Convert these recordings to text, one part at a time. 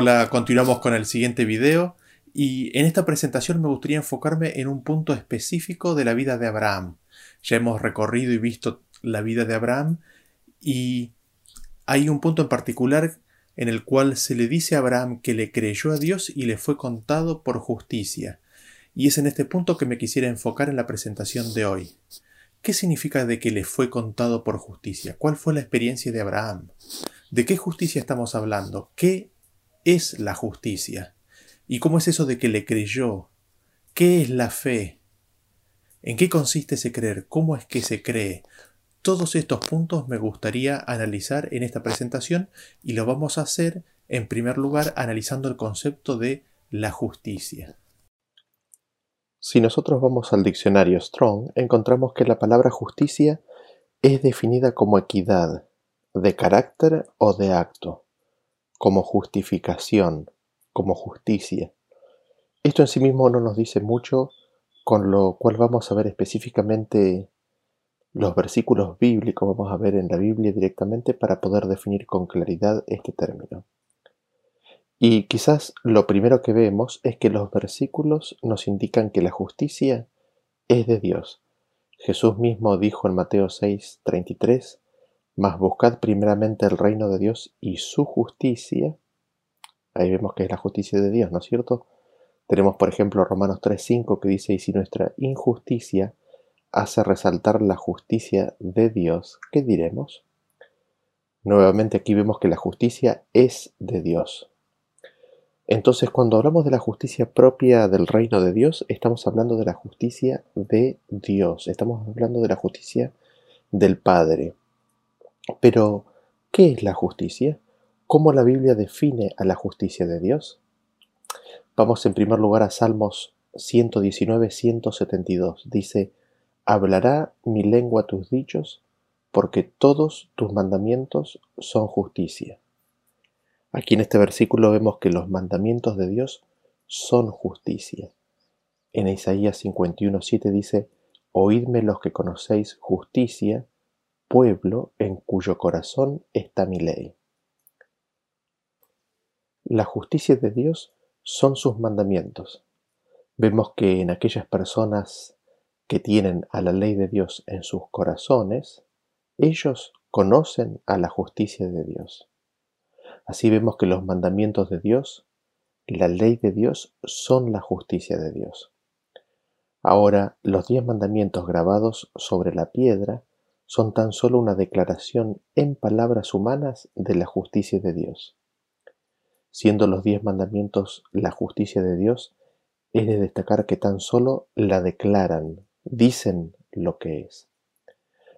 Hola, continuamos con el siguiente video y en esta presentación me gustaría enfocarme en un punto específico de la vida de Abraham. Ya hemos recorrido y visto la vida de Abraham y hay un punto en particular en el cual se le dice a Abraham que le creyó a Dios y le fue contado por justicia. Y es en este punto que me quisiera enfocar en la presentación de hoy. ¿Qué significa de que le fue contado por justicia? ¿Cuál fue la experiencia de Abraham? ¿De qué justicia estamos hablando? ¿Qué es la justicia? ¿Y cómo es eso de que le creyó? ¿Qué es la fe? ¿En qué consiste ese creer? ¿Cómo es que se cree? Todos estos puntos me gustaría analizar en esta presentación y lo vamos a hacer en primer lugar analizando el concepto de la justicia. Si nosotros vamos al diccionario Strong, encontramos que la palabra justicia es definida como equidad, de carácter o de acto, como justificación, como justicia. Esto en sí mismo no nos dice mucho, con lo cual vamos a ver específicamente los versículos bíblicos, vamos a ver en la Biblia directamente para poder definir con claridad este término. Y quizás lo primero que vemos es que los versículos nos indican que la justicia es de Dios. Jesús mismo dijo en Mateo 6, 33, mas buscad primeramente el reino de Dios y su justicia. Ahí vemos que es la justicia de Dios, ¿no es cierto? Tenemos, por ejemplo, Romanos 3.5 que dice, y si nuestra injusticia hace resaltar la justicia de Dios, ¿qué diremos? Nuevamente aquí vemos que la justicia es de Dios. Entonces, cuando hablamos de la justicia propia del reino de Dios, estamos hablando de la justicia de Dios, estamos hablando de la justicia del Padre. Pero, ¿qué es la justicia? ¿Cómo la Biblia define a la justicia de Dios? Vamos en primer lugar a Salmos 119-172. Dice, Hablará mi lengua tus dichos, porque todos tus mandamientos son justicia. Aquí en este versículo vemos que los mandamientos de Dios son justicia. En Isaías 51.7 dice, Oídme los que conocéis justicia, pueblo en cuyo corazón está mi ley. La justicia de Dios son sus mandamientos. Vemos que en aquellas personas que tienen a la ley de Dios en sus corazones, ellos conocen a la justicia de Dios. Así vemos que los mandamientos de Dios, la ley de Dios, son la justicia de Dios. Ahora, los diez mandamientos grabados sobre la piedra son tan solo una declaración en palabras humanas de la justicia de Dios. Siendo los diez mandamientos la justicia de Dios, es de destacar que tan solo la declaran, dicen lo que es.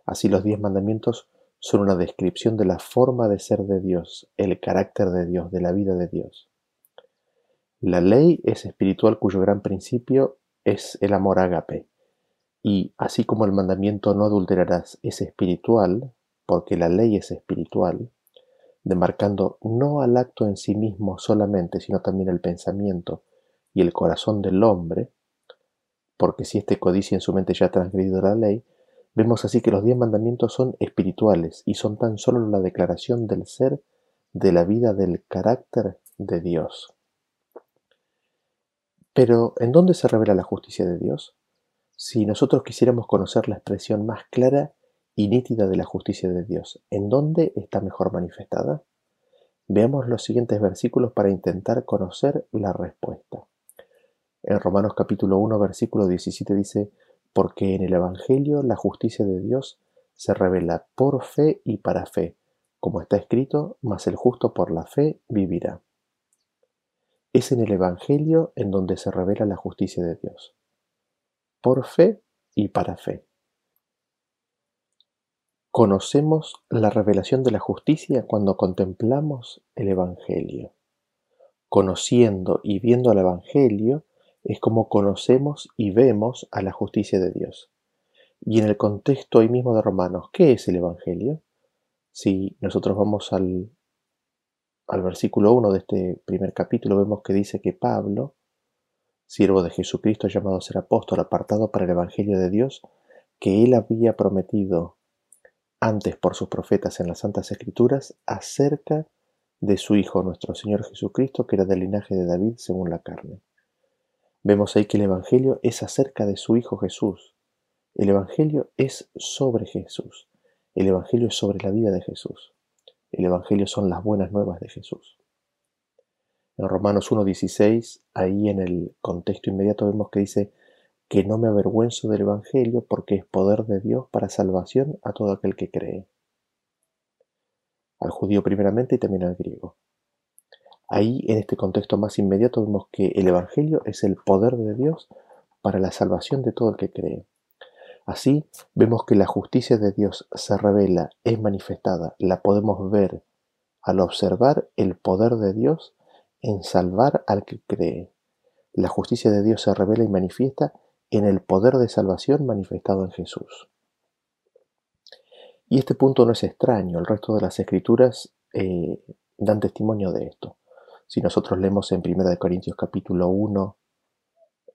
Así los diez mandamientos son una descripción de la forma de ser de Dios, el carácter de Dios, de la vida de Dios. La ley es espiritual cuyo gran principio es el amor ágape, y así como el mandamiento no adulterarás es espiritual, porque la ley es espiritual, demarcando no al acto en sí mismo solamente, sino también el pensamiento y el corazón del hombre, porque si este codicia en su mente ya ha transgredido la ley, vemos así que los diez mandamientos son espirituales y son tan solo la declaración del ser, de la vida, del carácter de Dios. Pero, ¿en dónde se revela la justicia de Dios? Si nosotros quisiéramos conocer la expresión más clara y nítida de la justicia de Dios, ¿en dónde está mejor manifestada? Veamos los siguientes versículos para intentar conocer la respuesta. En Romanos capítulo 1 versículo 17 dice, porque en el Evangelio la justicia de Dios se revela por fe y para fe, como está escrito, mas el justo por la fe vivirá. Es en el Evangelio en donde se revela la justicia de Dios por fe y para fe. Conocemos la revelación de la justicia cuando contemplamos el Evangelio. Conociendo y viendo el Evangelio es como conocemos y vemos a la justicia de Dios. Y en el contexto hoy mismo de Romanos, ¿qué es el Evangelio? Si nosotros vamos al, al versículo 1 de este primer capítulo, vemos que dice que Pablo siervo de Jesucristo llamado a ser apóstol, apartado para el Evangelio de Dios, que él había prometido antes por sus profetas en las Santas Escrituras acerca de su Hijo nuestro Señor Jesucristo, que era del linaje de David según la carne. Vemos ahí que el Evangelio es acerca de su Hijo Jesús. El Evangelio es sobre Jesús. El Evangelio es sobre la vida de Jesús. El Evangelio son las buenas nuevas de Jesús. En Romanos 1.16, ahí en el contexto inmediato vemos que dice que no me avergüenzo del Evangelio porque es poder de Dios para salvación a todo aquel que cree. Al judío primeramente y también al griego. Ahí, en este contexto más inmediato, vemos que el Evangelio es el poder de Dios para la salvación de todo el que cree. Así, vemos que la justicia de Dios se revela, es manifestada, la podemos ver al observar el poder de Dios en salvar al que cree. La justicia de Dios se revela y manifiesta en el poder de salvación manifestado en Jesús. Y este punto no es extraño, el resto de las escrituras eh, dan testimonio de esto. Si nosotros leemos en 1 Corintios capítulo 1,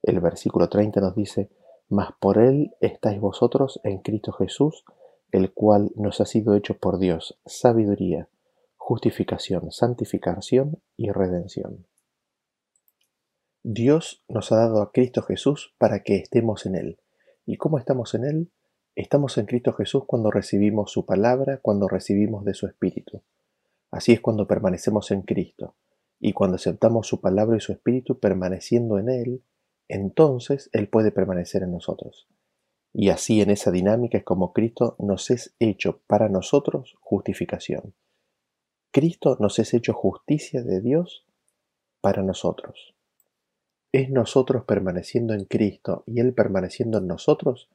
el versículo 30 nos dice, Mas por él estáis vosotros en Cristo Jesús, el cual nos ha sido hecho por Dios sabiduría, justificación, santificación y redención. Dios nos ha dado a Cristo Jesús para que estemos en Él. ¿Y cómo estamos en Él? Estamos en Cristo Jesús cuando recibimos su palabra, cuando recibimos de su Espíritu. Así es cuando permanecemos en Cristo. Y cuando aceptamos su palabra y su espíritu permaneciendo en Él, entonces Él puede permanecer en nosotros. Y así en esa dinámica es como Cristo nos es hecho para nosotros justificación. Cristo nos es hecho justicia de Dios para nosotros. Es nosotros permaneciendo en Cristo y Él permaneciendo en nosotros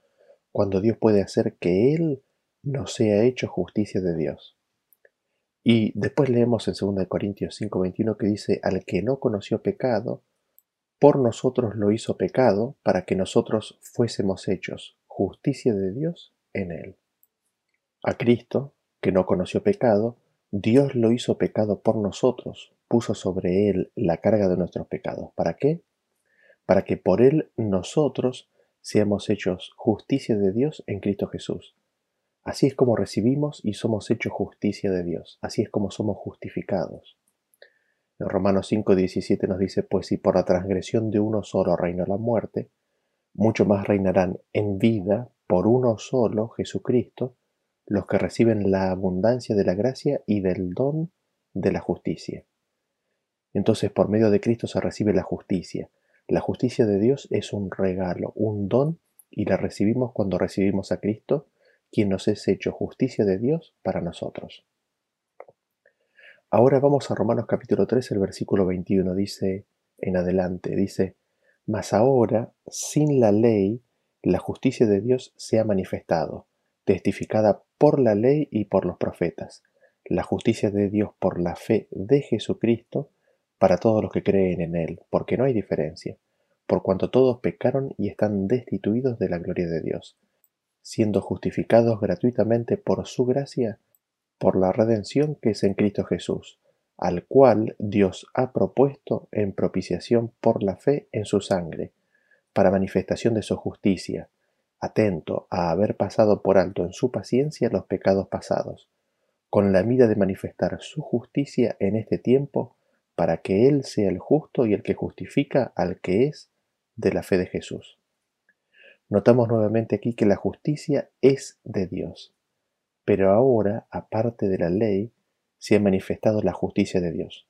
cuando Dios puede hacer que Él nos sea hecho justicia de Dios. Y después leemos en 2 Corintios 5:21 que dice, al que no conoció pecado, por nosotros lo hizo pecado para que nosotros fuésemos hechos justicia de Dios en él. A Cristo, que no conoció pecado, Dios lo hizo pecado por nosotros, puso sobre él la carga de nuestros pecados. ¿Para qué? Para que por él nosotros seamos hechos justicia de Dios en Cristo Jesús. Así es como recibimos y somos hechos justicia de Dios. Así es como somos justificados. En Romanos 5:17 nos dice, pues si por la transgresión de uno solo reinó la muerte, mucho más reinarán en vida por uno solo, Jesucristo, los que reciben la abundancia de la gracia y del don de la justicia. Entonces por medio de Cristo se recibe la justicia. La justicia de Dios es un regalo, un don, y la recibimos cuando recibimos a Cristo quien nos es hecho justicia de Dios para nosotros. Ahora vamos a Romanos capítulo 3, el versículo 21, dice en adelante, dice, Mas ahora, sin la ley, la justicia de Dios se ha manifestado, testificada por la ley y por los profetas, la justicia de Dios por la fe de Jesucristo para todos los que creen en Él, porque no hay diferencia, por cuanto todos pecaron y están destituidos de la gloria de Dios siendo justificados gratuitamente por su gracia, por la redención que es en Cristo Jesús, al cual Dios ha propuesto en propiciación por la fe en su sangre, para manifestación de su justicia, atento a haber pasado por alto en su paciencia los pecados pasados, con la mira de manifestar su justicia en este tiempo, para que Él sea el justo y el que justifica al que es de la fe de Jesús. Notamos nuevamente aquí que la justicia es de Dios, pero ahora, aparte de la ley, se ha manifestado la justicia de Dios.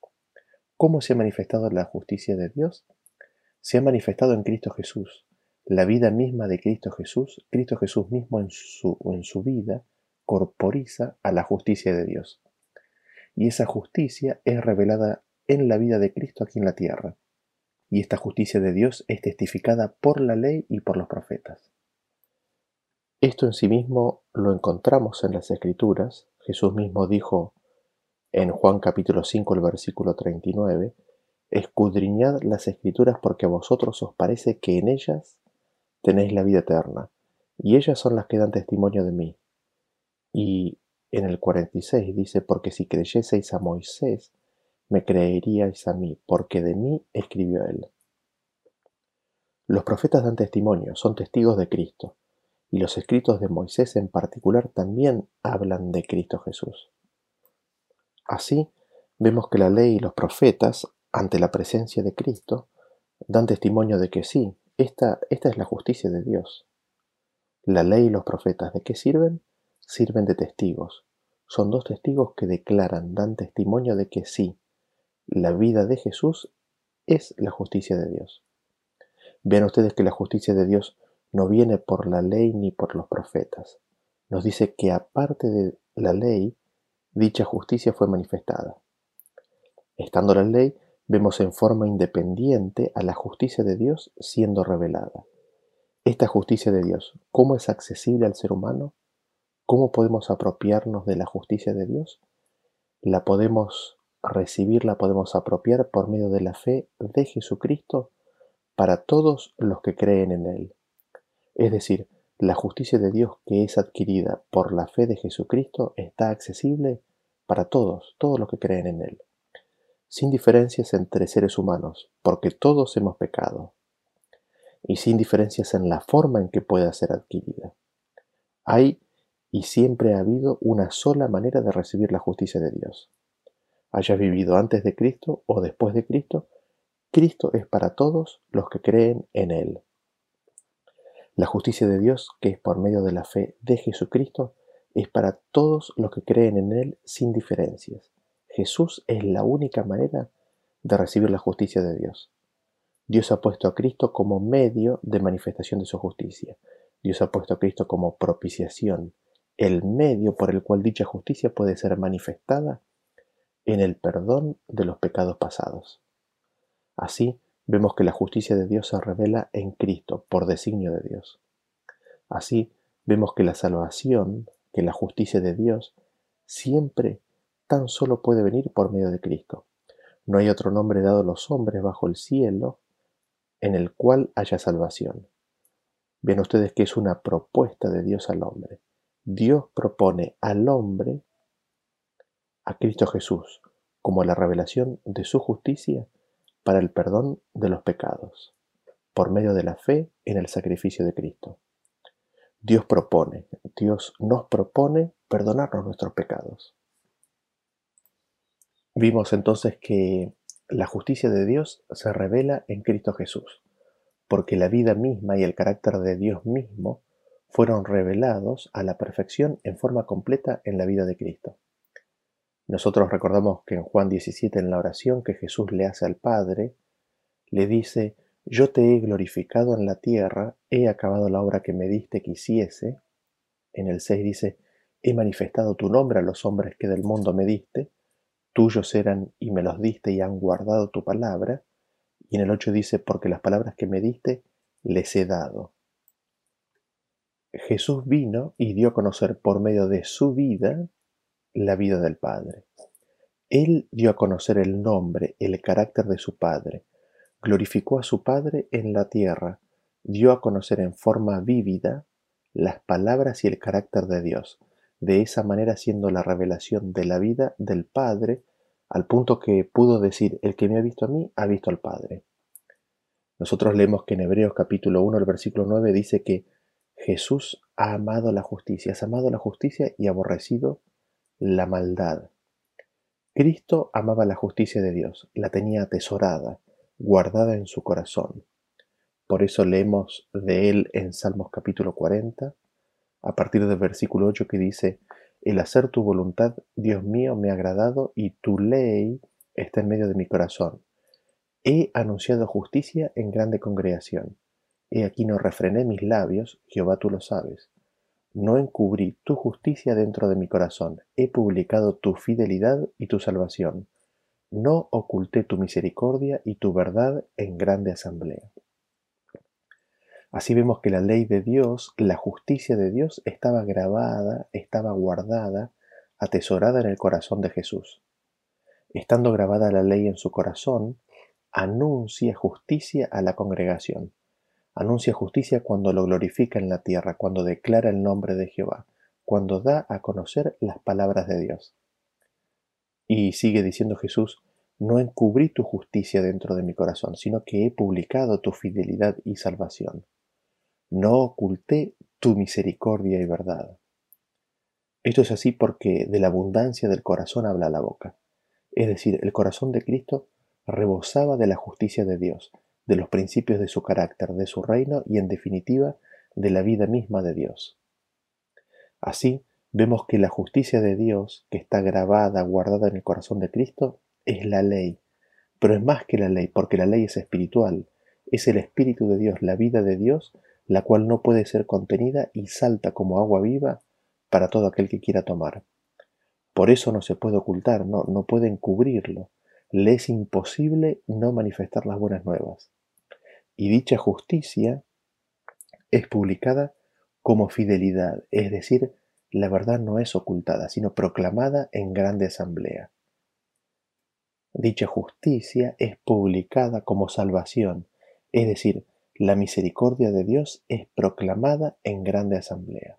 ¿Cómo se ha manifestado la justicia de Dios? Se ha manifestado en Cristo Jesús. La vida misma de Cristo Jesús, Cristo Jesús mismo en su, en su vida, corporiza a la justicia de Dios. Y esa justicia es revelada en la vida de Cristo aquí en la tierra y esta justicia de Dios es testificada por la ley y por los profetas. Esto en sí mismo lo encontramos en las Escrituras. Jesús mismo dijo en Juan capítulo 5, el versículo 39, Escudriñad las Escrituras porque a vosotros os parece que en ellas tenéis la vida eterna, y ellas son las que dan testimonio de mí. Y en el 46 dice, porque si creyeseis a Moisés, me creeríais a mí, porque de mí escribió él. Los profetas dan testimonio, son testigos de Cristo, y los escritos de Moisés en particular también hablan de Cristo Jesús. Así, vemos que la ley y los profetas, ante la presencia de Cristo, dan testimonio de que sí, esta, es la justicia de Dios. La ley y los profetas, ¿de qué sirven? Sirven de testigos. Son dos testigos que declaran, dan testimonio de que sí, la vida de Jesús es la justicia de Dios. Vean ustedes que la justicia de Dios no viene por la ley ni por los profetas. Nos dice que aparte de la ley, dicha justicia fue manifestada. Estando la ley, vemos en forma independiente a la justicia de Dios siendo revelada. Esta justicia de Dios, ¿cómo es accesible al ser humano? ¿Cómo podemos apropiarnos de la justicia de Dios? La podemos recibir, la podemos apropiar por medio de la fe de Jesucristo para todos los que creen en Él. Es decir, la justicia de Dios que es adquirida por la fe de Jesucristo está accesible para todos, todos los que creen en Él, sin diferencias entre seres humanos, porque todos hemos pecado, y sin diferencias en la forma en que pueda ser adquirida. Hay y siempre ha habido una sola manera de recibir la justicia de Dios. Haya vivido antes de Cristo o después de Cristo, Cristo es para todos los que creen en Él. La justicia de Dios, que es por medio de la fe de Jesucristo, es para todos los que creen en Él sin diferencias. Jesús es la única manera de recibir la justicia de Dios. Dios ha puesto a Cristo como medio de manifestación de su justicia. Dios ha puesto a Cristo como propiciación, el medio por el cual dicha justicia puede ser manifestada en el perdón de los pecados pasados. Así, vemos que la justicia de Dios se revela en Cristo por designio de Dios. Así, vemos que la salvación, que la justicia de Dios, siempre tan solo puede venir por medio de Cristo. No hay otro nombre dado a los hombres bajo el cielo en el cual haya salvación. Ven ustedes que es una propuesta de Dios al hombre. Dios propone al hombre a Cristo Jesús como la revelación de su justicia para el perdón de los pecados, por medio de la fe en el sacrificio de Cristo. Dios propone, Dios nos propone perdonarnos nuestros pecados. Vimos entonces que la justicia de Dios se revela en Cristo Jesús, porque la vida misma y el carácter de Dios mismo fueron revelados a la perfección en forma completa en la vida de Cristo. Nosotros recordamos que en Juan 17, en la oración que Jesús le hace al Padre, le dice, yo te he glorificado en la tierra, he acabado la obra que me diste que hiciese. En el 6 dice, he manifestado tu nombre a los hombres que del mundo me diste, tuyos eran y me los diste y han guardado tu palabra. Y en el 8 dice, porque las palabras que me diste les he dado. Jesús vino y dio a conocer por medio de su vida la vida del Padre. Él dio a conocer el nombre, el carácter de su Padre, glorificó a su Padre en la tierra, dio a conocer en forma vívida las palabras y el carácter de Dios, de esa manera siendo la revelación de la vida del Padre, al punto que pudo decir, el que me ha visto a mí, ha visto al Padre. Nosotros leemos que en Hebreos capítulo 1, el versículo 9 dice que Jesús ha amado la justicia, has amado la justicia y aborrecido la maldad. Cristo amaba la justicia de Dios, la tenía atesorada, guardada en su corazón. Por eso leemos de él en Salmos capítulo 40, a partir del versículo 8 que dice, El hacer tu voluntad, Dios mío, me ha agradado y tu ley está en medio de mi corazón. He anunciado justicia en grande congregación. He aquí no refrené mis labios, Jehová tú lo sabes. No encubrí tu justicia dentro de mi corazón, he publicado tu fidelidad y tu salvación. No oculté tu misericordia y tu verdad en grande asamblea. Así vemos que la ley de Dios, la justicia de Dios estaba grabada, estaba guardada, atesorada en el corazón de Jesús. Estando grabada la ley en su corazón, anuncia justicia a la congregación. Anuncia justicia cuando lo glorifica en la tierra, cuando declara el nombre de Jehová, cuando da a conocer las palabras de Dios. Y sigue diciendo Jesús, no encubrí tu justicia dentro de mi corazón, sino que he publicado tu fidelidad y salvación. No oculté tu misericordia y verdad. Esto es así porque de la abundancia del corazón habla la boca. Es decir, el corazón de Cristo rebosaba de la justicia de Dios, de los principios de su carácter, de su reino y en definitiva de la vida misma de Dios. Así, vemos que la justicia de Dios, que está grabada, guardada en el corazón de Cristo, es la ley. Pero es más que la ley, porque la ley es espiritual, es el Espíritu de Dios, la vida de Dios, la cual no puede ser contenida y salta como agua viva para todo aquel que quiera tomar. Por eso no se puede ocultar, no, no puede encubrirlo. Le es imposible no manifestar las buenas nuevas. Y dicha justicia es publicada como fidelidad, es decir, la verdad no es ocultada, sino proclamada en grande asamblea. Dicha justicia es publicada como salvación, es decir, la misericordia de Dios es proclamada en grande asamblea.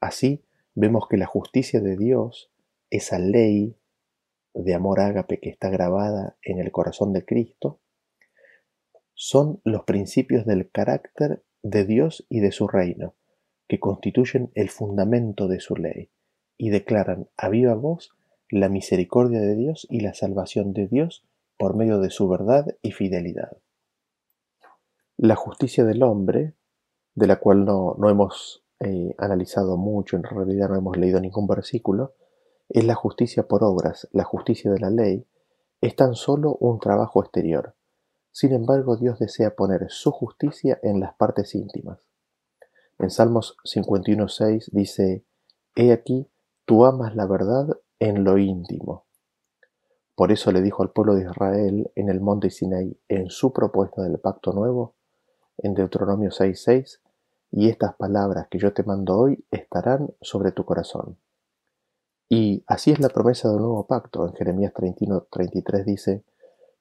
Así vemos que la justicia de Dios, esa ley de amor ágape que está grabada en el corazón de Cristo, son los principios del carácter de Dios y de su reino, que constituyen el fundamento de su ley, y declaran a viva voz la misericordia de Dios y la salvación de Dios por medio de su verdad y fidelidad. La justicia del hombre, de la cual no, hemos eh, analizado mucho, en realidad no hemos leído ningún versículo, es la justicia por obras, la justicia de la ley, es tan solo un trabajo exterior, sin embargo, Dios desea poner su justicia en las partes íntimas. En Salmos 51.6 dice, He aquí, tú amas la verdad en lo íntimo. Por eso le dijo al pueblo de Israel en el monte Sinai, en su propuesta del pacto nuevo, en Deuteronomio 6.6, y estas palabras que yo te mando hoy estarán sobre tu corazón. Y así es la promesa del nuevo pacto. En Jeremías 31.33 dice,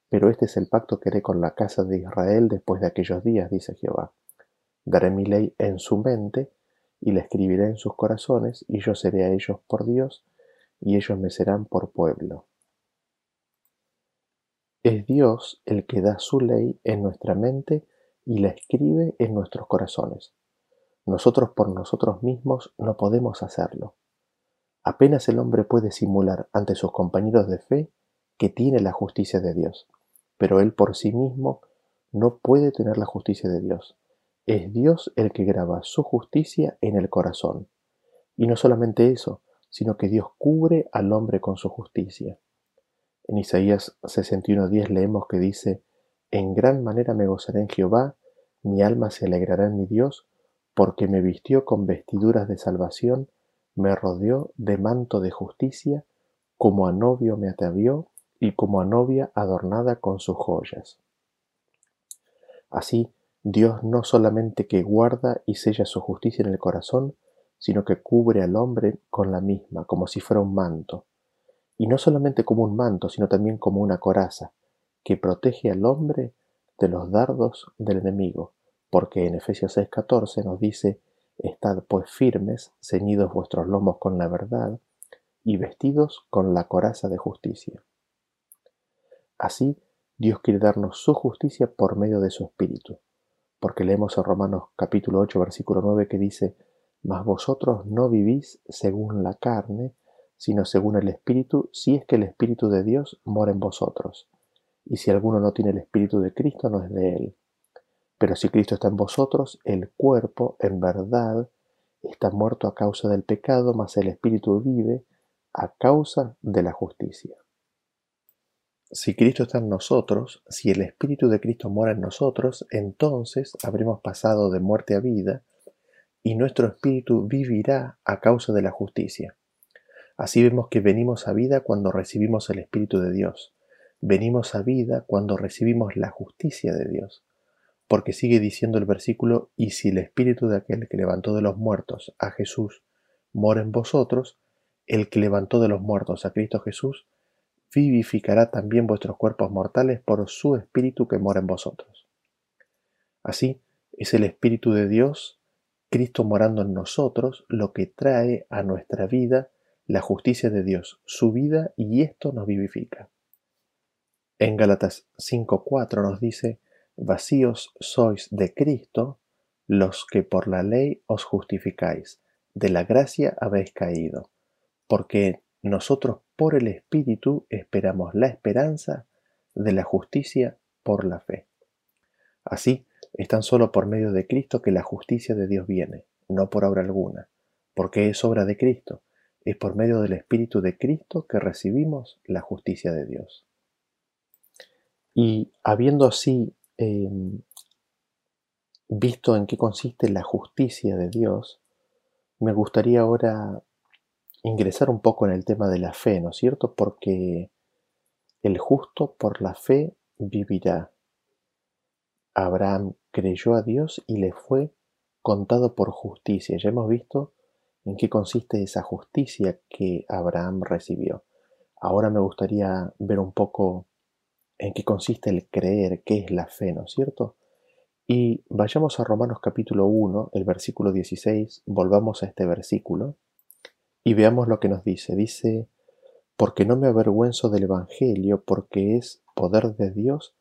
pero este es el pacto que haré con la casa de Israel después de aquellos días, dice Jehová. Daré mi ley en su mente y la escribiré en sus corazones, y yo seré a ellos por Dios, y ellos me serán por pueblo. Es Dios el que da su ley en nuestra mente y la escribe en nuestros corazones. Nosotros por nosotros mismos no podemos hacerlo. Apenas el hombre puede simular ante sus compañeros de fe que tiene la justicia de Dios pero él por sí mismo no puede tener la justicia de Dios. Es Dios el que graba su justicia en el corazón. Y no solamente eso, sino que Dios cubre al hombre con su justicia. En Isaías 61.10 leemos que dice, En gran manera me gozaré en Jehová, mi alma se alegrará en mi Dios, porque me vistió con vestiduras de salvación, me rodeó de manto de justicia, como a novio me atavió y como a novia adornada con sus joyas. Así, Dios no solamente que guarda y sella su justicia en el corazón, sino que cubre al hombre con la misma, como si fuera un manto. Y no solamente como un manto, sino también como una coraza, que protege al hombre de los dardos del enemigo, porque en Efesios 6:14 nos dice, Estad pues firmes, ceñidos vuestros lomos con la verdad, y vestidos con la coraza de justicia. Así, Dios quiere darnos su justicia por medio de su Espíritu. Porque leemos en Romanos capítulo 8, versículo 9 que dice, Mas vosotros no vivís según la carne, sino según el Espíritu, si es que el Espíritu de Dios mora en vosotros. Y si alguno no tiene el Espíritu de Cristo, no es de él. Pero si Cristo está en vosotros, el cuerpo, en verdad, está muerto a causa del pecado, mas el Espíritu vive a causa de la justicia. Si Cristo está en nosotros, si el Espíritu de Cristo mora en nosotros, entonces habremos pasado de muerte a vida y nuestro espíritu vivirá a causa de la justicia. Así vemos que venimos a vida cuando recibimos el Espíritu de Dios. Venimos a vida cuando recibimos la justicia de Dios. Porque sigue diciendo el versículo, y si el Espíritu de aquel que levantó de los muertos a Jesús mora en vosotros, el que levantó de los muertos a Cristo Jesús, vivificará también vuestros cuerpos mortales por su Espíritu que mora en vosotros. Así es el Espíritu de Dios, Cristo morando en nosotros, lo que trae a nuestra vida la justicia de Dios, su vida, y esto nos vivifica. En Gálatas 5.4 nos dice, vacíos sois de Cristo los que por la ley os justificáis, de la gracia habéis caído, porque nosotros por el Espíritu esperamos la esperanza de la justicia por la fe. Así, es tan solo por medio de Cristo que la justicia de Dios viene, no por obra alguna, porque es obra de Cristo, es por medio del Espíritu de Cristo que recibimos la justicia de Dios. Y habiendo así em, visto en qué consiste la justicia de Dios, me gustaría ahora ingresar un poco en el tema de la fe, ¿no es cierto? Porque el justo por la fe vivirá. Abraham creyó a Dios y le fue contado por justicia. Ya hemos visto en qué consiste esa justicia que Abraham recibió. Ahora me gustaría ver un poco en qué consiste el creer, qué es la fe, ¿no es cierto? Y vayamos a Romanos capítulo 1, el versículo 16, volvamos a este versículo y veamos lo que nos dice. Dice, porque no me avergüenzo del Evangelio, porque es poder de Dios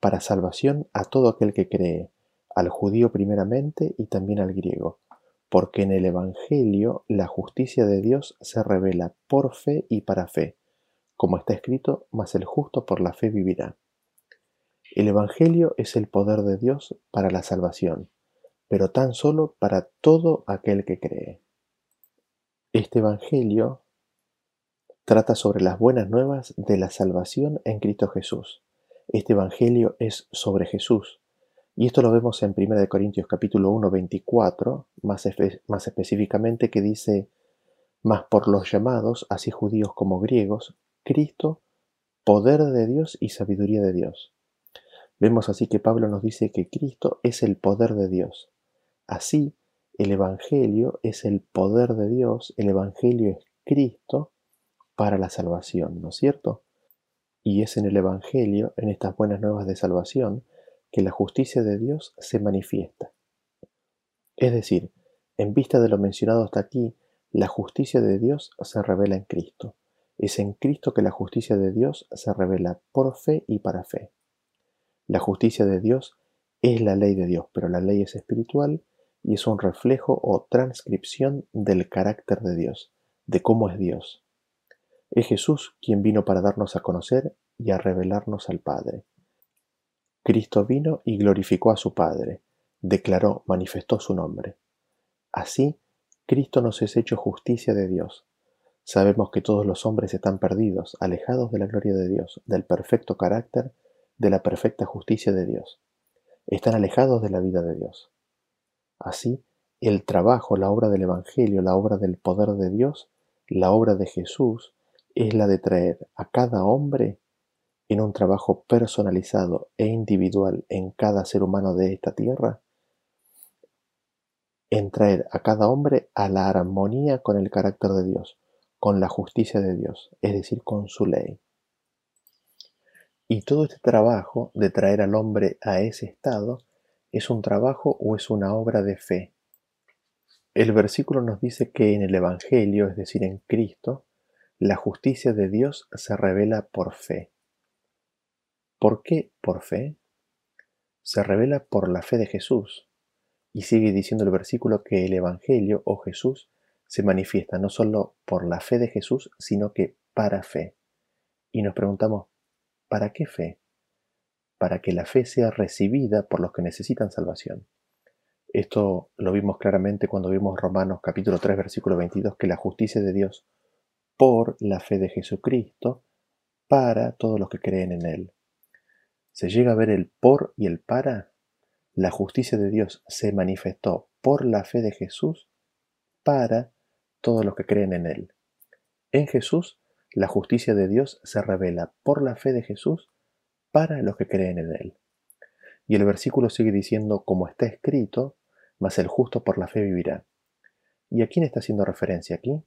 para salvación a todo aquel que cree, al judío primeramente y también al griego, porque en el Evangelio la justicia de Dios se revela por fe y para fe, como está escrito, mas el justo por la fe vivirá. El Evangelio es el poder de Dios para la salvación, pero tan solo para todo aquel que cree. Este Evangelio trata sobre las buenas nuevas de la salvación en Cristo Jesús. Este Evangelio es sobre Jesús. Y esto lo vemos en 1 Corintios capítulo 1, 24, más, más específicamente que dice, Mas por los llamados, así judíos como griegos, Cristo, poder de Dios y sabiduría de Dios. Vemos así que Pablo nos dice que Cristo es el poder de Dios. Así, el Evangelio es el poder de Dios, el Evangelio es Cristo para la salvación, ¿no es cierto? Y es en el Evangelio, en estas buenas nuevas de salvación, que la justicia de Dios se manifiesta. Es decir, en vista de lo mencionado hasta aquí, la justicia de Dios se revela en Cristo. Es en Cristo que la justicia de Dios se revela por fe y para fe. La justicia de Dios es la ley de Dios, pero la ley es espiritual y es un reflejo o transcripción del carácter de Dios, de cómo es Dios. Es Jesús quien vino para darnos a conocer y a revelarnos al Padre. Cristo vino y glorificó a su Padre, declaró, manifestó su nombre. Así, Cristo nos es hecho justicia de Dios. Sabemos que todos los hombres están perdidos, alejados de la gloria de Dios, del perfecto carácter, de la perfecta justicia de Dios. Están alejados de la vida de Dios. Así, el trabajo, la obra del Evangelio, la obra del poder de Dios, la obra de Jesús, es la de traer a cada hombre en un trabajo personalizado e individual en cada ser humano de esta tierra, en traer a cada hombre a la armonía con el carácter de Dios, con la justicia de Dios, es decir, con su ley. Y todo este trabajo de traer al hombre a ese estado ¿Es un trabajo o es una obra de fe? El versículo nos dice que en el Evangelio, es decir, en Cristo, la justicia de Dios se revela por fe. ¿Por qué por fe? Se revela por la fe de Jesús. Y sigue diciendo el versículo que el Evangelio o Jesús se manifiesta no solo por la fe de Jesús, sino que para fe. Y nos preguntamos, ¿para qué fe? para que la fe sea recibida por los que necesitan salvación. Esto lo vimos claramente cuando vimos Romanos capítulo 3 versículo 22, que la justicia de Dios por la fe de Jesucristo para todos los que creen en Él. Se llega a ver el por y el para. La justicia de Dios se manifestó por la fe de Jesús para todos los que creen en Él. En Jesús, la justicia de Dios se revela por la fe de Jesús para los que creen en Él. Y el versículo sigue diciendo, como está escrito, mas el justo por la fe vivirá. ¿Y a quién está haciendo referencia aquí?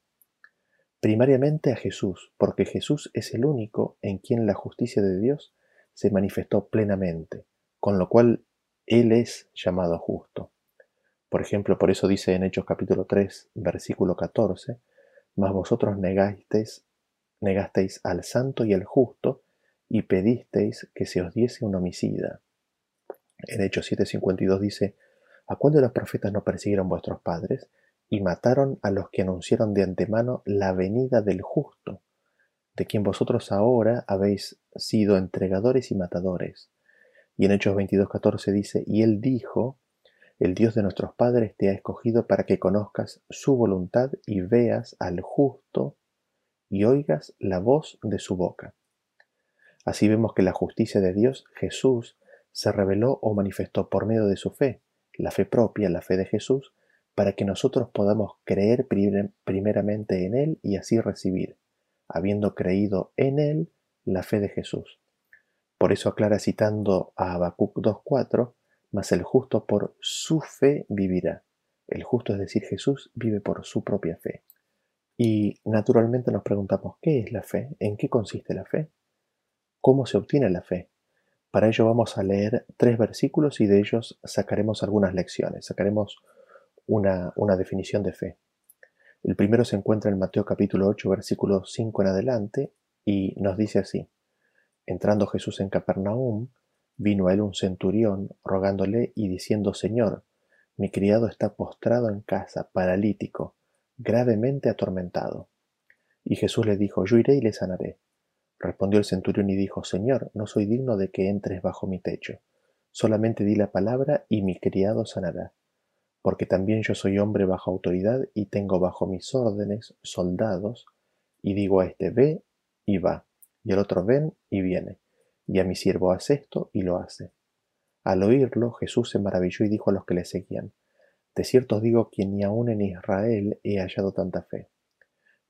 Primariamente a Jesús, porque Jesús es el único en quien la justicia de Dios se manifestó plenamente, con lo cual Él es llamado justo. Por ejemplo, por eso dice en Hechos capítulo 3, versículo 14, mas vosotros negasteis, negasteis al santo y al justo, y pedisteis que se os diese un homicida. En Hechos 7:52 dice, ¿A cuál de los profetas no persiguieron vuestros padres y mataron a los que anunciaron de antemano la venida del justo, de quien vosotros ahora habéis sido entregadores y matadores. Y en Hechos 22.14 dice, y él dijo, el Dios de nuestros padres te ha escogido para que conozcas su voluntad y veas al justo y oigas la voz de su boca. Así vemos que la justicia de Dios, Jesús, se reveló o manifestó por medio de su fe, la fe propia, la fe de Jesús, para que nosotros podamos creer primeramente en Él y así recibir, habiendo creído en Él, la fe de Jesús. Por eso aclara citando a Habacuc 2.4, mas el justo por su fe vivirá. El justo, es decir, Jesús, vive por su propia fe. Y naturalmente nos preguntamos, ¿qué es la fe? ¿En qué consiste la fe? ¿Cómo se obtiene la fe? Para ello vamos a leer tres versículos y de ellos sacaremos algunas lecciones, sacaremos una, una definición de fe. El primero se encuentra en Mateo capítulo 8, versículo 5 en adelante, y nos dice así, Entrando Jesús en Capernaum, vino a él un centurión, rogándole y diciendo, Señor, mi criado está postrado en casa, paralítico, gravemente atormentado. Y Jesús le dijo, Yo iré y le sanaré. Respondió el centurión y dijo, Señor, no soy digno de que entres bajo mi techo. Solamente di la palabra y mi criado sanará. Porque también yo soy hombre bajo autoridad y tengo bajo mis órdenes soldados, y digo a este ve y va, y al otro ven y viene, y a mi siervo haz esto y lo hace. Al oírlo, Jesús se maravilló y dijo a los que le seguían, De cierto os digo que ni aun en Israel he hallado tanta fe.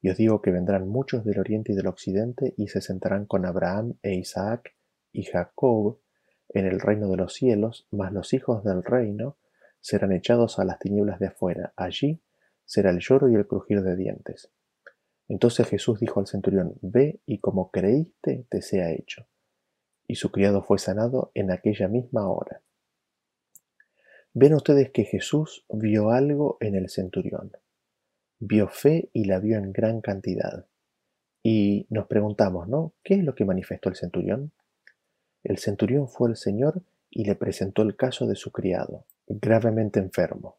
Y os digo que vendrán muchos del oriente y del occidente y se sentarán con Abraham e Isaac y Jacob en el reino de los cielos, mas los hijos del reino serán echados a las tinieblas de afuera. Allí será el lloro y el crujir de dientes. Entonces Jesús dijo al centurión, Ve y como creíste te sea hecho. Y su criado fue sanado en aquella misma hora. Ven ustedes que Jesús vio algo en el centurión vio fe y la vio en gran cantidad. Y nos preguntamos, ¿no? ¿Qué es lo que manifestó el centurión? El centurión fue el Señor y le presentó el caso de su criado, gravemente enfermo.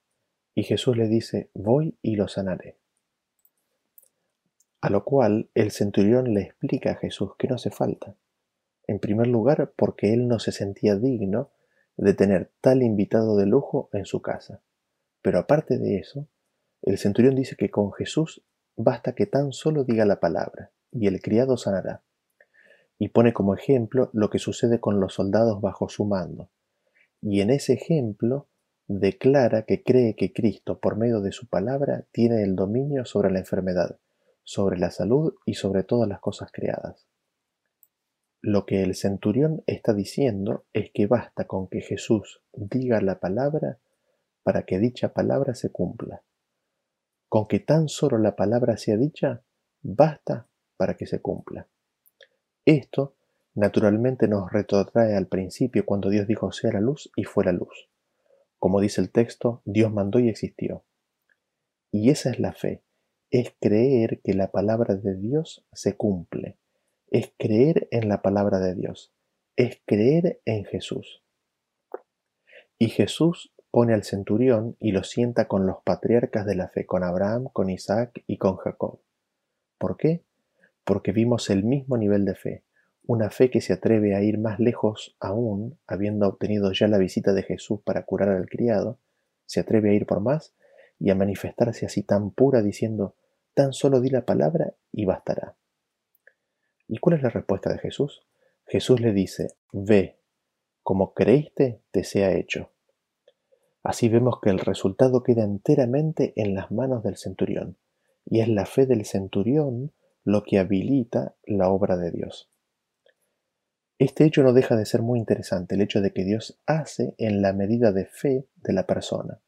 Y Jesús le dice, voy y lo sanaré. A lo cual el centurión le explica a Jesús que no hace falta. En primer lugar, porque él no se sentía digno de tener tal invitado de lujo en su casa. Pero aparte de eso, el centurión dice que con Jesús basta que tan solo diga la palabra, y el criado sanará. Y pone como ejemplo lo que sucede con los soldados bajo su mando. Y en ese ejemplo declara que cree que Cristo, por medio de su palabra, tiene el dominio sobre la enfermedad, sobre la salud y sobre todas las cosas creadas. Lo que el centurión está diciendo es que basta con que Jesús diga la palabra para que dicha palabra se cumpla. Con que tan solo la palabra sea dicha, basta para que se cumpla. Esto, naturalmente, nos retrotrae al principio cuando Dios dijo sea la luz y fuera luz. Como dice el texto, Dios mandó y existió. Y esa es la fe, es creer que la palabra de Dios se cumple, es creer en la palabra de Dios, es creer en Jesús. Y Jesús pone al centurión y lo sienta con los patriarcas de la fe, con Abraham, con Isaac y con Jacob. ¿Por qué? Porque vimos el mismo nivel de fe, una fe que se atreve a ir más lejos aún, habiendo obtenido ya la visita de Jesús para curar al criado, se atreve a ir por más y a manifestarse así tan pura diciendo, tan solo di la palabra y bastará. ¿Y cuál es la respuesta de Jesús? Jesús le dice, ve, como creíste, te sea hecho. Así vemos que el resultado queda enteramente en las manos del centurión, y es la fe del centurión lo que habilita la obra de Dios. Este hecho no deja de ser muy interesante, el hecho de que Dios hace en la medida de fe de la persona.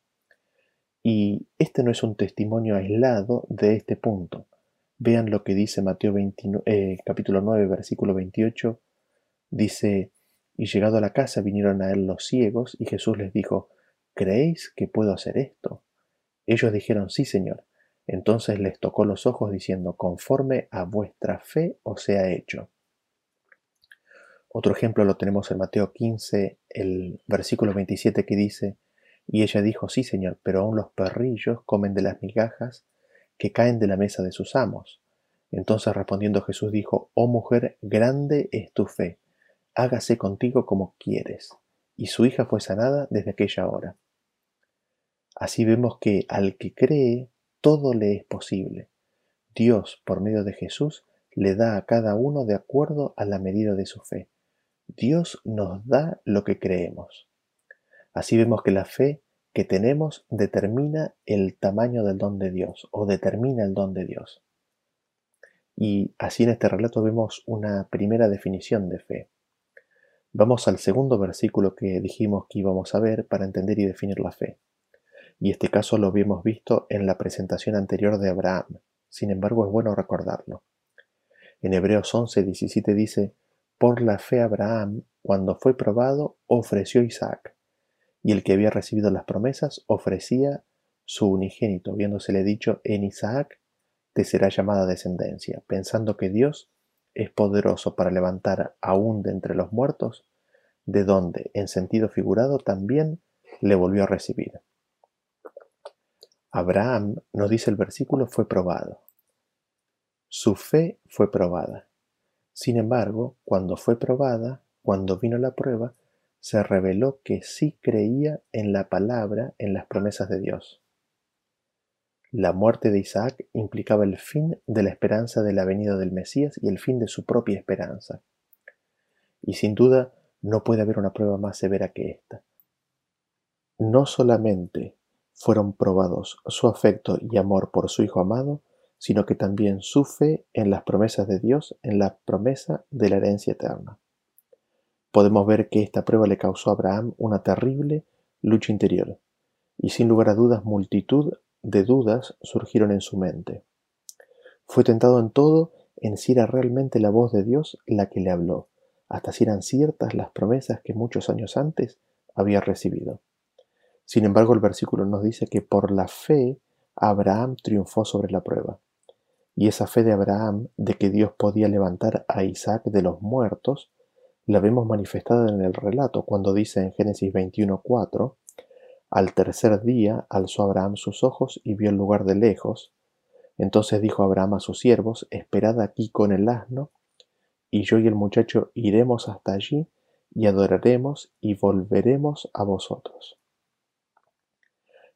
Y este no es un testimonio aislado de este punto. Vean lo que dice Mateo eh, capítulo 9, versículo 28. Dice, y llegado a la casa vinieron a él los ciegos, y Jesús les dijo, ¿Creéis que puedo hacer esto? Ellos dijeron, sí, Señor. Entonces les tocó los ojos diciendo, conforme a vuestra fe os sea hecho. Otro ejemplo lo tenemos en Mateo 15, el versículo 27 que dice, y ella dijo, sí, Señor, pero aún los perrillos comen de las migajas que caen de la mesa de sus amos. Entonces respondiendo Jesús dijo, Oh mujer, grande es tu fe, hágase contigo como quieres. Y su hija fue sanada desde aquella hora. Así vemos que al que cree, todo le es posible. Dios, por medio de Jesús, le da a cada uno de acuerdo a la medida de su fe. Dios nos da lo que creemos. Así vemos que la fe que tenemos determina el tamaño del don de Dios o determina el don de Dios. Y así en este relato vemos una primera definición de fe. Vamos al segundo versículo que dijimos que íbamos a ver para entender y definir la fe. Y este caso lo habíamos visto en la presentación anterior de Abraham. Sin embargo, es bueno recordarlo. En Hebreos 11, 17 dice, Por la fe Abraham, cuando fue probado, ofreció Isaac. Y el que había recibido las promesas ofrecía su unigénito, viéndosele dicho, en Isaac te será llamada descendencia, pensando que Dios es poderoso para levantar aún de entre los muertos, de donde, en sentido figurado, también le volvió a recibir. Abraham, nos dice el versículo, fue probado. Su fe fue probada. Sin embargo, cuando fue probada, cuando vino la prueba, se reveló que sí creía en la palabra, en las promesas de Dios. La muerte de Isaac implicaba el fin de la esperanza de la venida del Mesías y el fin de su propia esperanza. Y sin duda no puede haber una prueba más severa que esta. No solamente fueron probados su afecto y amor por su Hijo amado, sino que también su fe en las promesas de Dios, en la promesa de la herencia eterna. Podemos ver que esta prueba le causó a Abraham una terrible lucha interior, y sin lugar a dudas multitud de dudas surgieron en su mente. Fue tentado en todo en si era realmente la voz de Dios la que le habló, hasta si eran ciertas las promesas que muchos años antes había recibido. Sin embargo, el versículo nos dice que por la fe Abraham triunfó sobre la prueba. Y esa fe de Abraham de que Dios podía levantar a Isaac de los muertos, la vemos manifestada en el relato cuando dice en Génesis 21:4, al tercer día alzó Abraham sus ojos y vio el lugar de lejos. Entonces dijo Abraham a sus siervos, Esperad aquí con el asno, y yo y el muchacho iremos hasta allí, y adoraremos, y volveremos a vosotros.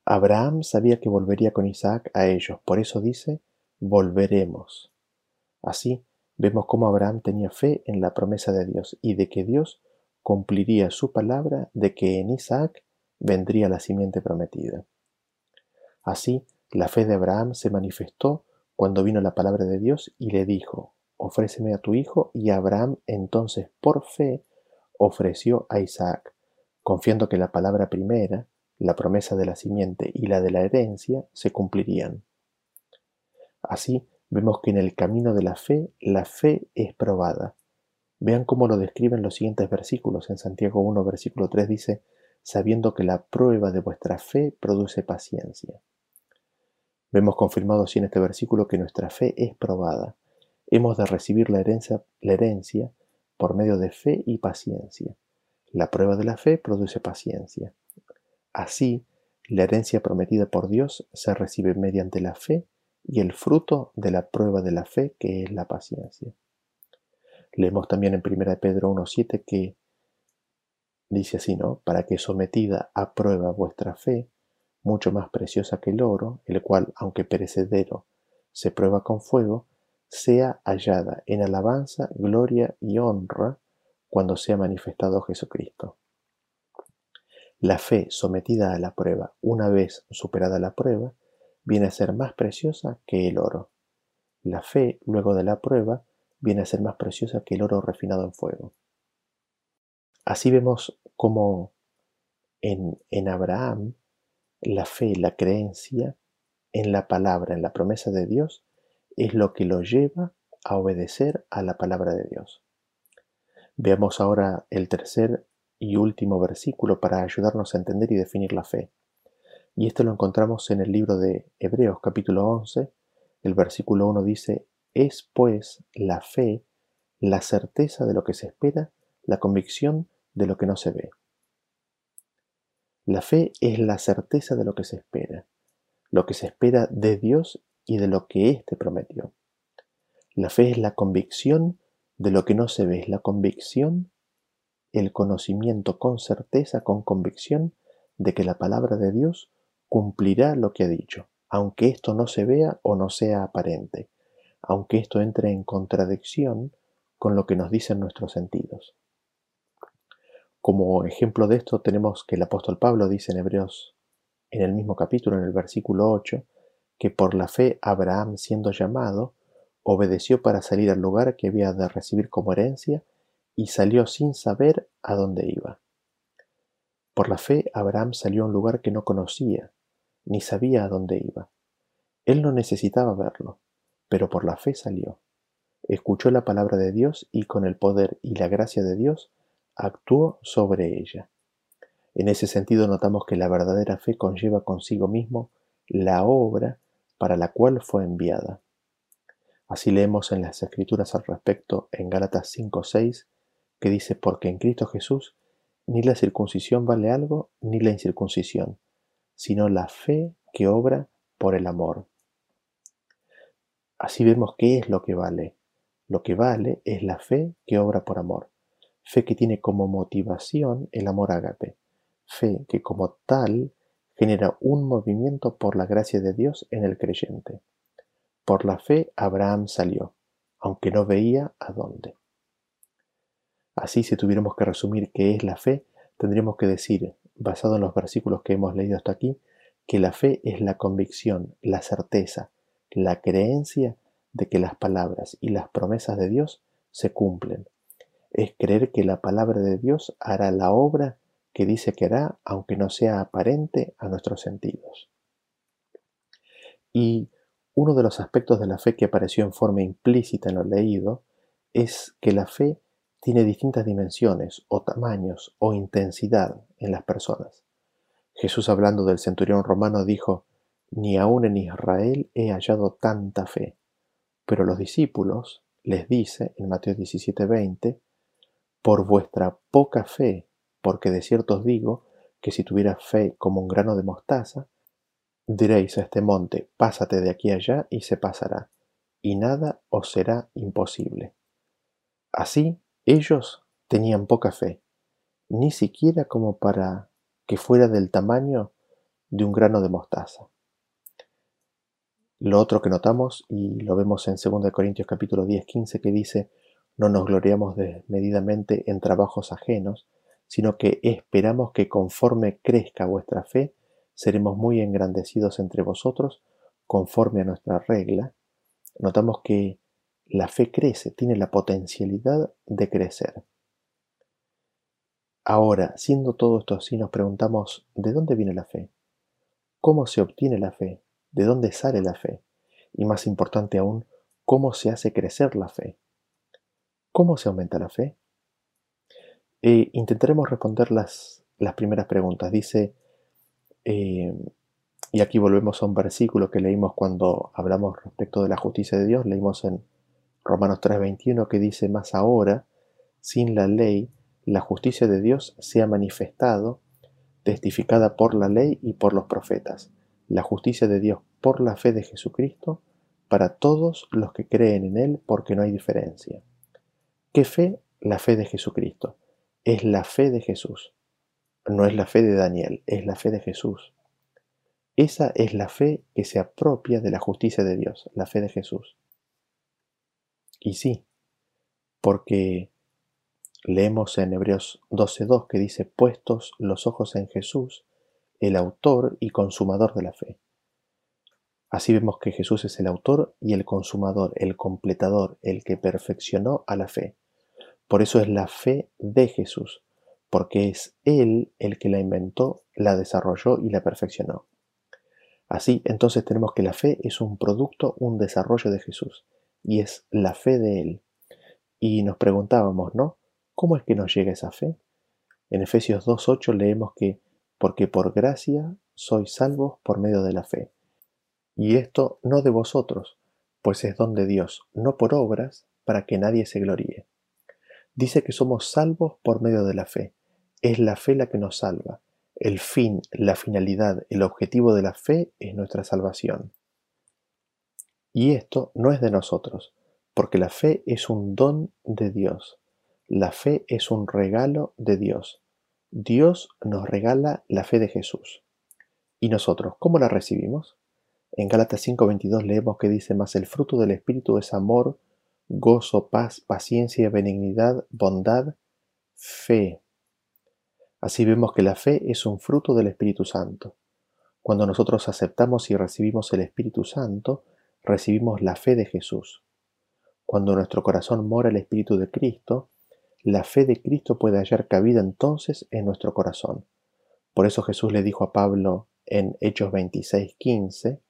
Abraham sabía que volvería con Isaac a ellos, por eso dice, volveremos. Así vemos cómo Abraham tenía fe en la promesa de Dios y de que Dios cumpliría su palabra de que en Isaac vendría la simiente prometida. Así, la fe de Abraham se manifestó cuando vino la palabra de Dios y le dijo, ofréceme a tu hijo, y Abraham entonces por fe ofreció a Isaac, confiando que la palabra primera, la promesa de la simiente y la de la herencia se cumplirían. Así vemos que en el camino de la fe, la fe es probada. Vean cómo lo describen los siguientes versículos. En Santiago 1, versículo 3 dice, sabiendo que la prueba de vuestra fe produce paciencia. Vemos confirmado así en este versículo que nuestra fe es probada. Hemos de recibir la herencia, la herencia por medio de fe y paciencia. La prueba de la fe produce paciencia. Así, la herencia prometida por Dios se recibe mediante la fe y el fruto de la prueba de la fe que es la paciencia. Leemos también en 1 Pedro 1.7 que Dice así, ¿no? Para que sometida a prueba vuestra fe, mucho más preciosa que el oro, el cual, aunque perecedero, se prueba con fuego, sea hallada en alabanza, gloria y honra cuando sea manifestado Jesucristo. La fe sometida a la prueba, una vez superada la prueba, viene a ser más preciosa que el oro. La fe, luego de la prueba, viene a ser más preciosa que el oro refinado en fuego. Así vemos cómo en, en Abraham la fe, la creencia en la palabra, en la promesa de Dios, es lo que lo lleva a obedecer a la palabra de Dios. Veamos ahora el tercer y último versículo para ayudarnos a entender y definir la fe. Y esto lo encontramos en el libro de Hebreos capítulo 11. El versículo 1 dice, es pues la fe la certeza de lo que se espera la convicción de lo que no se ve. La fe es la certeza de lo que se espera, lo que se espera de Dios y de lo que éste prometió. La fe es la convicción de lo que no se ve, es la convicción, el conocimiento con certeza, con convicción de que la palabra de Dios cumplirá lo que ha dicho, aunque esto no se vea o no sea aparente, aunque esto entre en contradicción con lo que nos dicen nuestros sentidos. Como ejemplo de esto tenemos que el apóstol Pablo dice en Hebreos, en el mismo capítulo, en el versículo 8, que por la fe Abraham siendo llamado, obedeció para salir al lugar que había de recibir como herencia y salió sin saber a dónde iba. Por la fe Abraham salió a un lugar que no conocía, ni sabía a dónde iba. Él no necesitaba verlo, pero por la fe salió. Escuchó la palabra de Dios y con el poder y la gracia de Dios actuó sobre ella. En ese sentido notamos que la verdadera fe conlleva consigo mismo la obra para la cual fue enviada. Así leemos en las Escrituras al respecto en Gálatas 5:6 que dice, porque en Cristo Jesús ni la circuncisión vale algo, ni la incircuncisión, sino la fe que obra por el amor. Así vemos qué es lo que vale. Lo que vale es la fe que obra por amor. Fe que tiene como motivación el amor ágape. Fe que como tal genera un movimiento por la gracia de Dios en el creyente. Por la fe Abraham salió, aunque no veía a dónde. Así, si tuviéramos que resumir qué es la fe, tendríamos que decir, basado en los versículos que hemos leído hasta aquí, que la fe es la convicción, la certeza, la creencia de que las palabras y las promesas de Dios se cumplen. Es creer que la palabra de Dios hará la obra que dice que hará, aunque no sea aparente a nuestros sentidos. Y uno de los aspectos de la fe que apareció en forma implícita en lo leído es que la fe tiene distintas dimensiones o tamaños o intensidad en las personas. Jesús hablando del centurión romano dijo, ni aun en Israel he hallado tanta fe. Pero los discípulos les dice en Mateo 17:20, por vuestra poca fe, porque de cierto os digo que si tuviera fe como un grano de mostaza, diréis a este monte, pásate de aquí allá y se pasará, y nada os será imposible. Así ellos tenían poca fe, ni siquiera como para que fuera del tamaño de un grano de mostaza. Lo otro que notamos, y lo vemos en 2 Corintios capítulo 10, 15, que dice, no nos gloriamos desmedidamente en trabajos ajenos, sino que esperamos que conforme crezca vuestra fe, seremos muy engrandecidos entre vosotros, conforme a nuestra regla. Notamos que la fe crece, tiene la potencialidad de crecer. Ahora, siendo todo esto así, nos preguntamos, ¿de dónde viene la fe? ¿Cómo se obtiene la fe? ¿De dónde sale la fe? Y más importante aún, ¿cómo se hace crecer la fe? ¿Cómo se aumenta la fe? E intentaremos responder las, las primeras preguntas. Dice, eh, y aquí volvemos a un versículo que leímos cuando hablamos respecto de la justicia de Dios, leímos en Romanos 3:21 que dice más ahora, sin la ley, la justicia de Dios se ha manifestado, testificada por la ley y por los profetas, la justicia de Dios por la fe de Jesucristo, para todos los que creen en Él, porque no hay diferencia. ¿Qué fe? La fe de Jesucristo. Es la fe de Jesús. No es la fe de Daniel, es la fe de Jesús. Esa es la fe que se apropia de la justicia de Dios, la fe de Jesús. Y sí, porque leemos en Hebreos 12.2 que dice, puestos los ojos en Jesús, el autor y consumador de la fe. Así vemos que Jesús es el autor y el consumador, el completador, el que perfeccionó a la fe. Por eso es la fe de Jesús, porque es Él el que la inventó, la desarrolló y la perfeccionó. Así, entonces tenemos que la fe es un producto, un desarrollo de Jesús y es la fe de Él. Y nos preguntábamos, ¿no? ¿Cómo es que nos llega esa fe? En Efesios 2.8 leemos que, porque por gracia sois salvos por medio de la fe. Y esto no de vosotros, pues es don de Dios, no por obras, para que nadie se gloríe. Dice que somos salvos por medio de la fe. Es la fe la que nos salva. El fin, la finalidad, el objetivo de la fe es nuestra salvación. Y esto no es de nosotros, porque la fe es un don de Dios. La fe es un regalo de Dios. Dios nos regala la fe de Jesús. ¿Y nosotros cómo la recibimos? En Gálatas 5:22 leemos que dice, más el fruto del Espíritu es amor, gozo, paz, paciencia, benignidad, bondad, fe. Así vemos que la fe es un fruto del Espíritu Santo. Cuando nosotros aceptamos y recibimos el Espíritu Santo, recibimos la fe de Jesús. Cuando en nuestro corazón mora el Espíritu de Cristo, la fe de Cristo puede hallar cabida entonces en nuestro corazón. Por eso Jesús le dijo a Pablo en Hechos 26:15,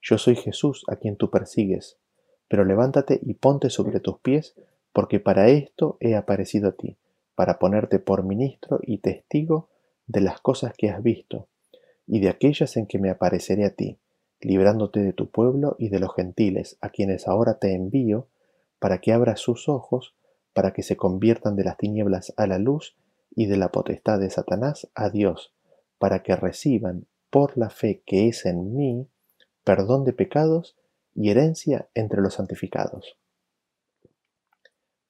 Yo soy Jesús a quien tú persigues, pero levántate y ponte sobre tus pies, porque para esto he aparecido a ti, para ponerte por ministro y testigo de las cosas que has visto, y de aquellas en que me apareceré a ti, librándote de tu pueblo y de los gentiles, a quienes ahora te envío, para que abras sus ojos, para que se conviertan de las tinieblas a la luz y de la potestad de Satanás a Dios, para que reciban, por la fe que es en mí, perdón de pecados y herencia entre los santificados.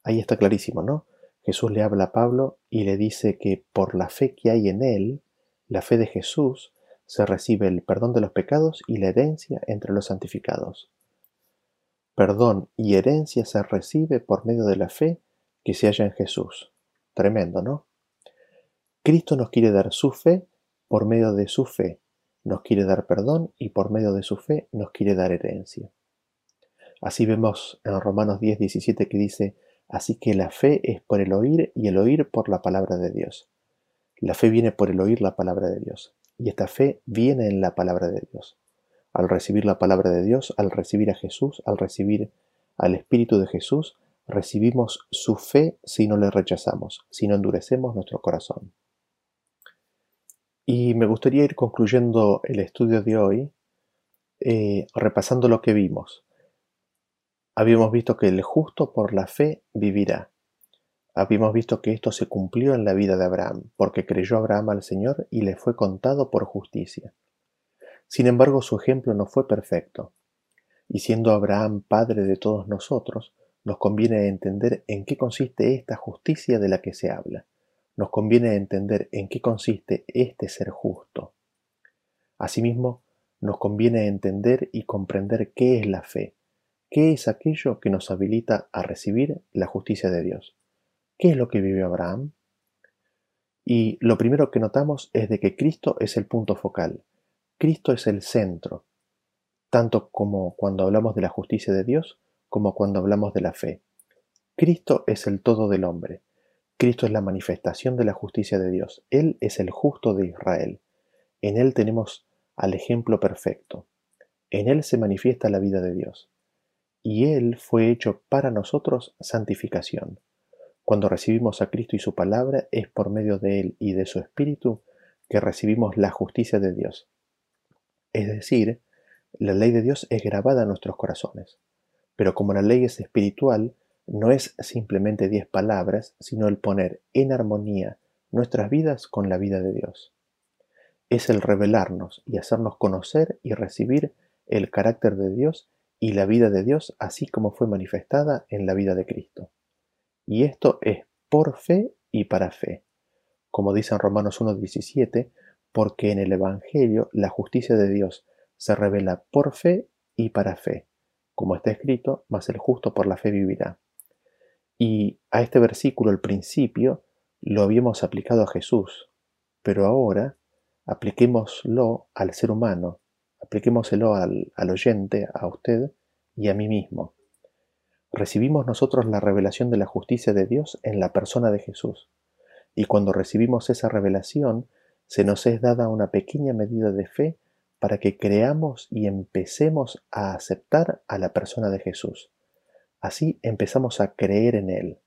Ahí está clarísimo, ¿no? Jesús le habla a Pablo y le dice que por la fe que hay en él, la fe de Jesús, se recibe el perdón de los pecados y la herencia entre los santificados. Perdón y herencia se recibe por medio de la fe que se halla en Jesús. Tremendo, ¿no? Cristo nos quiere dar su fe por medio de su fe, nos quiere dar perdón y por medio de su fe nos quiere dar herencia. Así vemos en Romanos 10, 17 que dice, así que la fe es por el oír y el oír por la palabra de Dios. La fe viene por el oír la palabra de Dios y esta fe viene en la palabra de Dios al recibir la palabra de Dios, al recibir a Jesús, al recibir al Espíritu de Jesús, recibimos su fe si no le rechazamos, si no endurecemos nuestro corazón. Y me gustaría ir concluyendo el estudio de hoy eh, repasando lo que vimos. Habíamos visto que el justo por la fe vivirá. Habíamos visto que esto se cumplió en la vida de Abraham, porque creyó Abraham al Señor y le fue contado por justicia. Sin embargo, su ejemplo no fue perfecto, y siendo Abraham padre de todos nosotros, nos conviene entender en qué consiste esta justicia de la que se habla. Nos conviene entender en qué consiste este ser justo. Asimismo, nos conviene entender y comprender qué es la fe, qué es aquello que nos habilita a recibir la justicia de Dios. ¿Qué es lo que vivió Abraham? Y lo primero que notamos es de que Cristo es el punto focal, Cristo es el centro, tanto como cuando hablamos de la justicia de Dios como cuando hablamos de la fe. Cristo es el todo del hombre. Cristo es la manifestación de la justicia de Dios. Él es el justo de Israel. En Él tenemos al ejemplo perfecto. En Él se manifiesta la vida de Dios. Y Él fue hecho para nosotros santificación. Cuando recibimos a Cristo y su palabra, es por medio de Él y de su Espíritu que recibimos la justicia de Dios. Es decir, la ley de Dios es grabada en nuestros corazones. Pero como la ley es espiritual, no es simplemente diez palabras, sino el poner en armonía nuestras vidas con la vida de Dios. Es el revelarnos y hacernos conocer y recibir el carácter de Dios y la vida de Dios así como fue manifestada en la vida de Cristo. Y esto es por fe y para fe. Como dice en Romanos 1.17, porque en el Evangelio la justicia de Dios se revela por fe y para fe, como está escrito, mas el justo por la fe vivirá. Y a este versículo, el principio, lo habíamos aplicado a Jesús, pero ahora apliquémoslo al ser humano, apliquémoselo al, al oyente, a usted y a mí mismo. Recibimos nosotros la revelación de la justicia de Dios en la persona de Jesús. Y cuando recibimos esa revelación, se nos es dada una pequeña medida de fe para que creamos y empecemos a aceptar a la persona de Jesús. Así empezamos a creer en Él.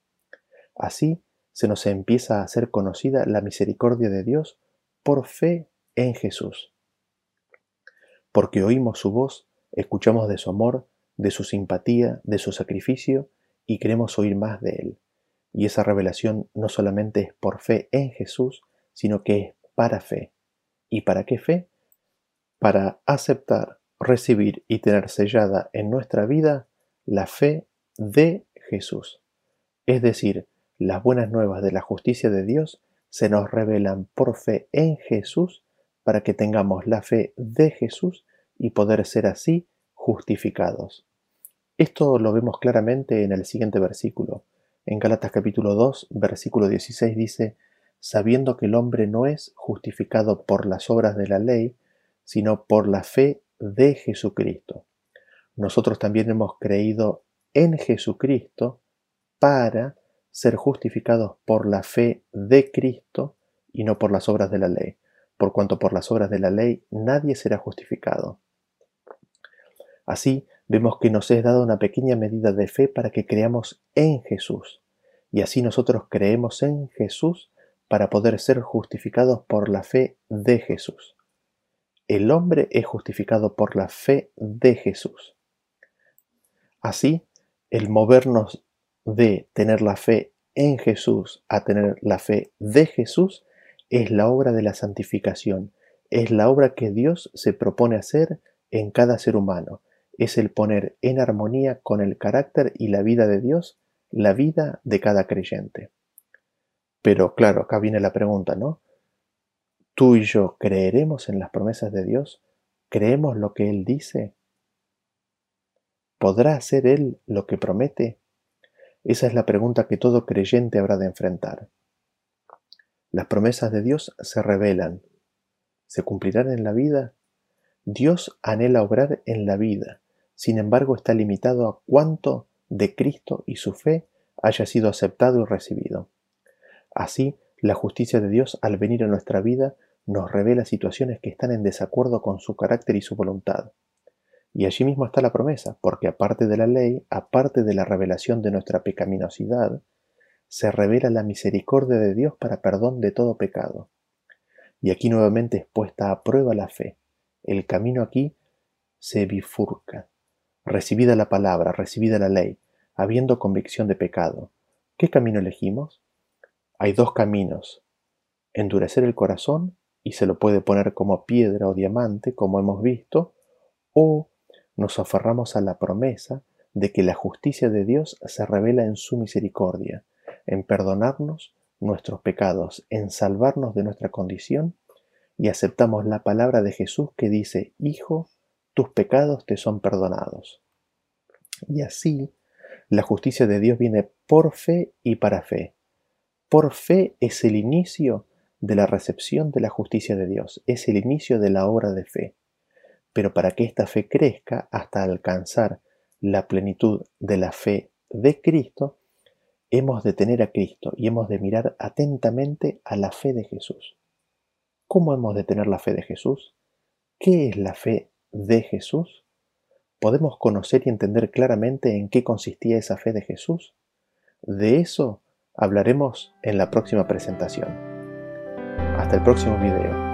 Así se nos empieza a hacer conocida la misericordia de Dios por fe en Jesús. Porque oímos su voz, escuchamos de su amor, de su simpatía, de su sacrificio y queremos oír más de Él. Y esa revelación no solamente es por fe en Jesús, sino que es para fe. ¿Y para qué fe? Para aceptar, recibir y tener sellada en nuestra vida la fe de Jesús. Es decir, las buenas nuevas de la justicia de Dios se nos revelan por fe en Jesús para que tengamos la fe de Jesús y poder ser así justificados. Esto lo vemos claramente en el siguiente versículo. En Galatas capítulo 2, versículo 16 dice, sabiendo que el hombre no es justificado por las obras de la ley, sino por la fe de Jesucristo. Nosotros también hemos creído en Jesucristo para ser justificados por la fe de Cristo y no por las obras de la ley, por cuanto por las obras de la ley nadie será justificado. Así vemos que nos es dada una pequeña medida de fe para que creamos en Jesús, y así nosotros creemos en Jesús para poder ser justificados por la fe de Jesús. El hombre es justificado por la fe de Jesús. Así, el movernos de tener la fe en Jesús a tener la fe de Jesús es la obra de la santificación, es la obra que Dios se propone hacer en cada ser humano, es el poner en armonía con el carácter y la vida de Dios, la vida de cada creyente. Pero claro, acá viene la pregunta, ¿no? ¿Tú y yo creeremos en las promesas de Dios? ¿Creemos lo que Él dice? ¿Podrá hacer Él lo que promete? Esa es la pregunta que todo creyente habrá de enfrentar. Las promesas de Dios se revelan. ¿Se cumplirán en la vida? Dios anhela obrar en la vida, sin embargo está limitado a cuánto de Cristo y su fe haya sido aceptado y recibido. Así, la justicia de Dios al venir a nuestra vida nos revela situaciones que están en desacuerdo con su carácter y su voluntad. Y allí mismo está la promesa, porque aparte de la ley, aparte de la revelación de nuestra pecaminosidad, se revela la misericordia de Dios para perdón de todo pecado. Y aquí nuevamente es puesta a prueba la fe. El camino aquí se bifurca. Recibida la palabra, recibida la ley, habiendo convicción de pecado, ¿qué camino elegimos? Hay dos caminos, endurecer el corazón y se lo puede poner como piedra o diamante, como hemos visto, o nos aferramos a la promesa de que la justicia de Dios se revela en su misericordia, en perdonarnos nuestros pecados, en salvarnos de nuestra condición, y aceptamos la palabra de Jesús que dice, Hijo, tus pecados te son perdonados. Y así, la justicia de Dios viene por fe y para fe, por fe es el inicio de la recepción de la justicia de Dios, es el inicio de la obra de fe. Pero para que esta fe crezca hasta alcanzar la plenitud de la fe de Cristo, hemos de tener a Cristo y hemos de mirar atentamente a la fe de Jesús. ¿Cómo hemos de tener la fe de Jesús? ¿Qué es la fe de Jesús? ¿Podemos conocer y entender claramente en qué consistía esa fe de Jesús? De eso hablaremos en la próxima presentación. Hasta el próximo video.